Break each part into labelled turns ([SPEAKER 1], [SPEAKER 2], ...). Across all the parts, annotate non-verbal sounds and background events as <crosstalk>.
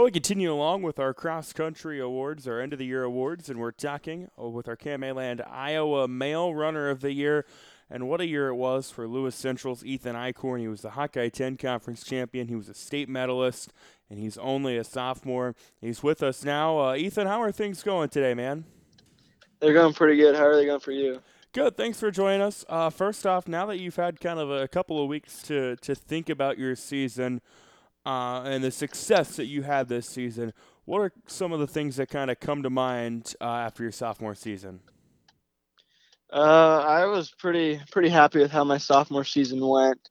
[SPEAKER 1] Well, we continue along with our cross country awards, our end of the year awards, and we're talking uh, with our KMA Iowa Male Runner of the Year. And what a year it was for Lewis Central's Ethan Eichhorn. He was the Hawkeye 10 conference champion. He was a state medalist, and he's only a sophomore. He's with us now. Uh, Ethan, how are things going today, man?
[SPEAKER 2] They're going pretty good. How are they going for you?
[SPEAKER 1] Good. Thanks for joining us. Uh, first off, now that you've had kind of a couple of weeks to, to think about your season, uh, and the success that you had this season, what are some of the things that kind of come to mind uh, after your sophomore season?
[SPEAKER 2] Uh, I was pretty pretty happy with how my sophomore season went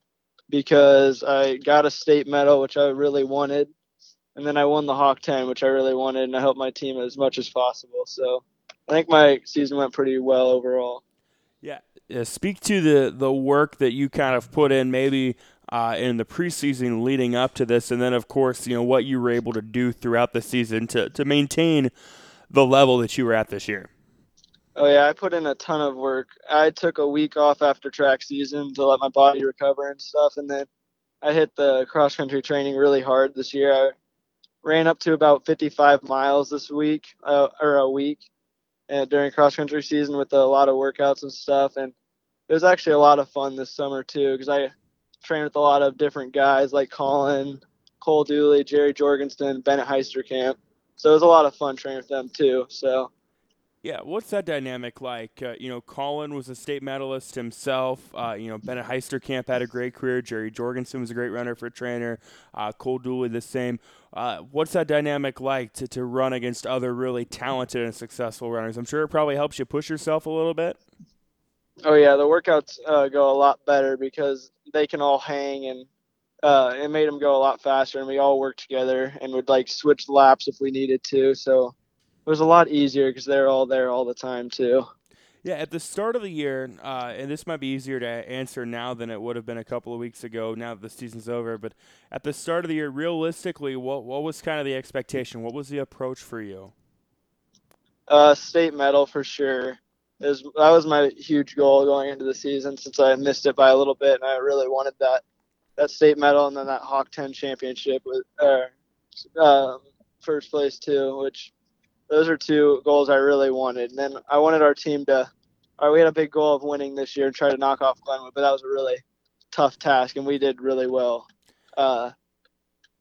[SPEAKER 2] because I got a state medal, which I really wanted, and then I won the Hawk 10, which I really wanted, and I helped my team as much as possible. So I think my season went pretty well overall.
[SPEAKER 1] Yeah, yeah speak to the the work that you kind of put in, maybe uh, in the preseason leading up to this, and then of course you know what you were able to do throughout the season to to maintain the level that you were at this year.
[SPEAKER 2] Oh yeah, I put in a ton of work. I took a week off after track season to let my body recover and stuff, and then I hit the cross country training really hard this year. I ran up to about 55 miles this week uh, or a week uh, during cross country season with a lot of workouts and stuff, and it was actually a lot of fun this summer too because I trained with a lot of different guys like Colin, Cole Dooley, Jerry Jorgensen, Bennett Heisterkamp. So it was a lot of fun training with them too. So
[SPEAKER 1] yeah, what's that dynamic like? Uh, you know, Colin was a state medalist himself. Uh, you know, Bennett Heisterkamp had a great career. Jerry Jorgensen was a great runner for Treynor. Uh, Cole Dooley the same. Uh, what's that dynamic like to, to run against other really talented and successful runners? I'm sure it probably helps you push yourself a little bit.
[SPEAKER 2] Oh yeah, the workouts uh, go a lot better because they can all hang and uh, it made them go a lot faster and we all worked together and would like switch laps if we needed to so it was a lot easier because they're all there all the time too.
[SPEAKER 1] Yeah at the start of the year uh, and this might be easier to answer now than it would have been a couple of weeks ago now that the season's over but at the start of the year realistically what, what was kind of the expectation? What was the approach for you?
[SPEAKER 2] Uh, state medal for sure that was my huge goal going into the season since I missed it by a little bit, and I really wanted that that state medal and then that Hawk 10 championship with uh, um, first place too, which those are two goals I really wanted. And then I wanted our team to. Right, we had a big goal of winning this year and try to knock off Glenwood, but that was a really tough task, and we did really well. Uh,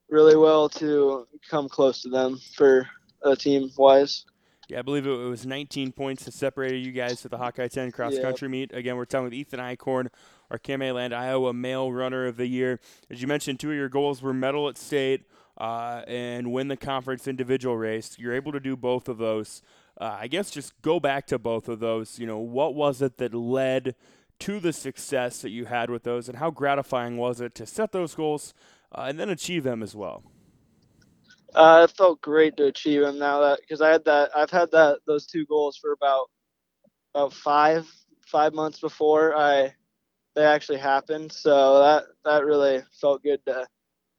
[SPEAKER 2] really well to come close to them for a team wise.
[SPEAKER 1] Yeah, I believe it was 19 points that separated you guys at the Hawkeye 10 cross country meet. Again, we're talking with Ethan Eichhorn, our Land Iowa Male Runner of the Year. As you mentioned, two of your goals were medal at state uh, and win the conference individual race. You're able to do both of those. Uh, I guess just go back to both of those. You know, what was it that led to the success that you had with those, and how gratifying was it to set those goals uh, and then achieve them as well?
[SPEAKER 2] Uh, it felt great to achieve them now that because I had that I've had that those two goals for about about five five months before I they actually happened. So that that really felt good to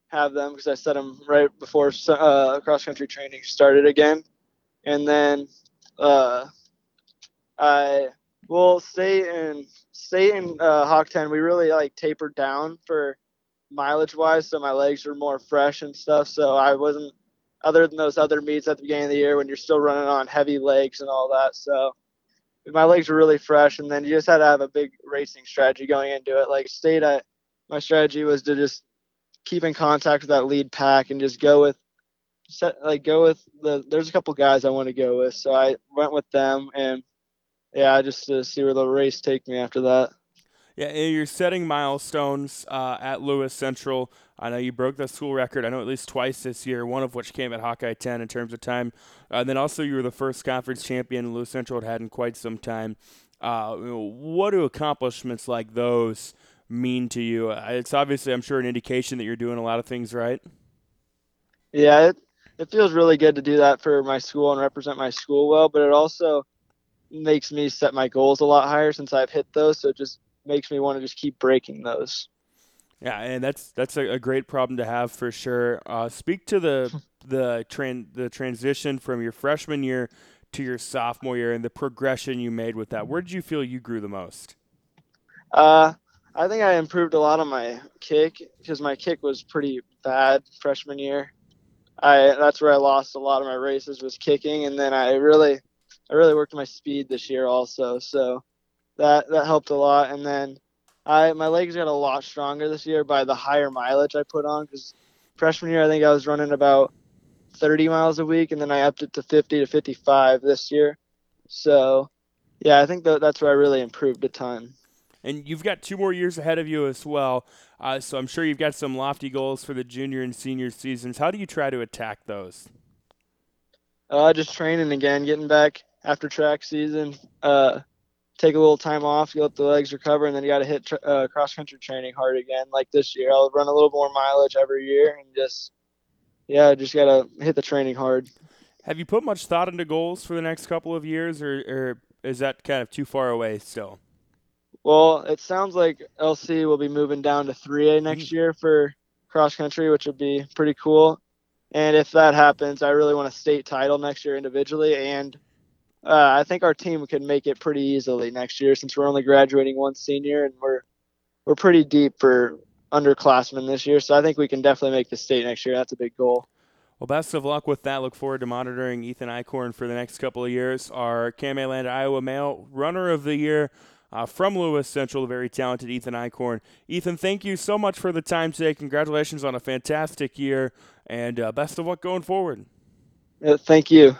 [SPEAKER 2] have them because I set them right before uh, cross country training started again, and then uh, I will stay in stay in uh, Hawk 10. We really like tapered down for mileage wise, so my legs were more fresh and stuff. So I wasn't other than those other meets at the beginning of the year when you're still running on heavy legs and all that. So my legs were really fresh, and then you just had to have a big racing strategy going into it. Like state, I, my strategy was to just keep in contact with that lead pack and just go with set like go with the. There's a couple guys I want to go with, so I went with them, and yeah, just to see where the race take me after that.
[SPEAKER 1] Yeah, you're setting milestones uh, at Lewis Central. I know you broke the school record. I know at least twice this year, one of which came at Hawkeye 10 in terms of time. Uh, and then also you were the first conference champion Lewis Central had had in quite some time. Uh, what do accomplishments like those mean to you? Uh, it's obviously, I'm sure, an indication that you're doing a lot of things right.
[SPEAKER 2] Yeah, it, it feels really good to do that for my school and represent my school well, but it also makes me set my goals a lot higher since I've hit those. So just makes me want to just keep breaking those.
[SPEAKER 1] Yeah, and that's that's a, a great problem to have for sure. Uh, speak to the <laughs> the tran- the transition from your freshman year to your sophomore year and the progression you made with that. Where did you feel you grew the most?
[SPEAKER 2] Uh, I think I improved a lot on my kick because my kick was pretty bad freshman year. I that's where I lost a lot of my races was kicking, and then I really I really worked my speed this year also, so that that helped a lot. And then I my legs got a lot stronger this year by the higher mileage I put on because freshman year I think I was running about 30 miles a week, and then I upped it to 50 to 55 this year. So yeah, I think that that's where I really improved a ton.
[SPEAKER 1] And you've got two more years ahead of you as well. Uh, so I'm sure you've got some lofty goals for the junior and senior seasons. How do you try to attack those?
[SPEAKER 2] Uh, just training again, getting back after track season. Uh, take a little time off, you let the legs recover, and then you got to hit tra- uh, cross country training hard again. Like this year, I'll run a little more mileage every year, and just yeah, just gotta hit the training hard.
[SPEAKER 1] Have you put much thought into goals for the next couple of years, or, or is that kind of too far away still?
[SPEAKER 2] Well, it sounds like LC will be moving down to 3A next mm-hmm. year for cross country, which would be pretty cool. And if that happens, I really want a state title next year individually. And uh, I think our team can make it pretty easily next year since we're only graduating one senior and we're we're pretty deep for underclassmen this year. So I think we can definitely make the state next year. That's a big goal.
[SPEAKER 1] Well, best of luck with that. Look forward to monitoring Ethan Eichhorn for the next couple of years. Our Land Iowa Male Runner of the Year uh, from Lewis Central, the very talented Ethan Eichhorn. Ethan, thank you so much for the time today. Congratulations on a fantastic year, and uh, best of luck going forward.
[SPEAKER 2] thank you.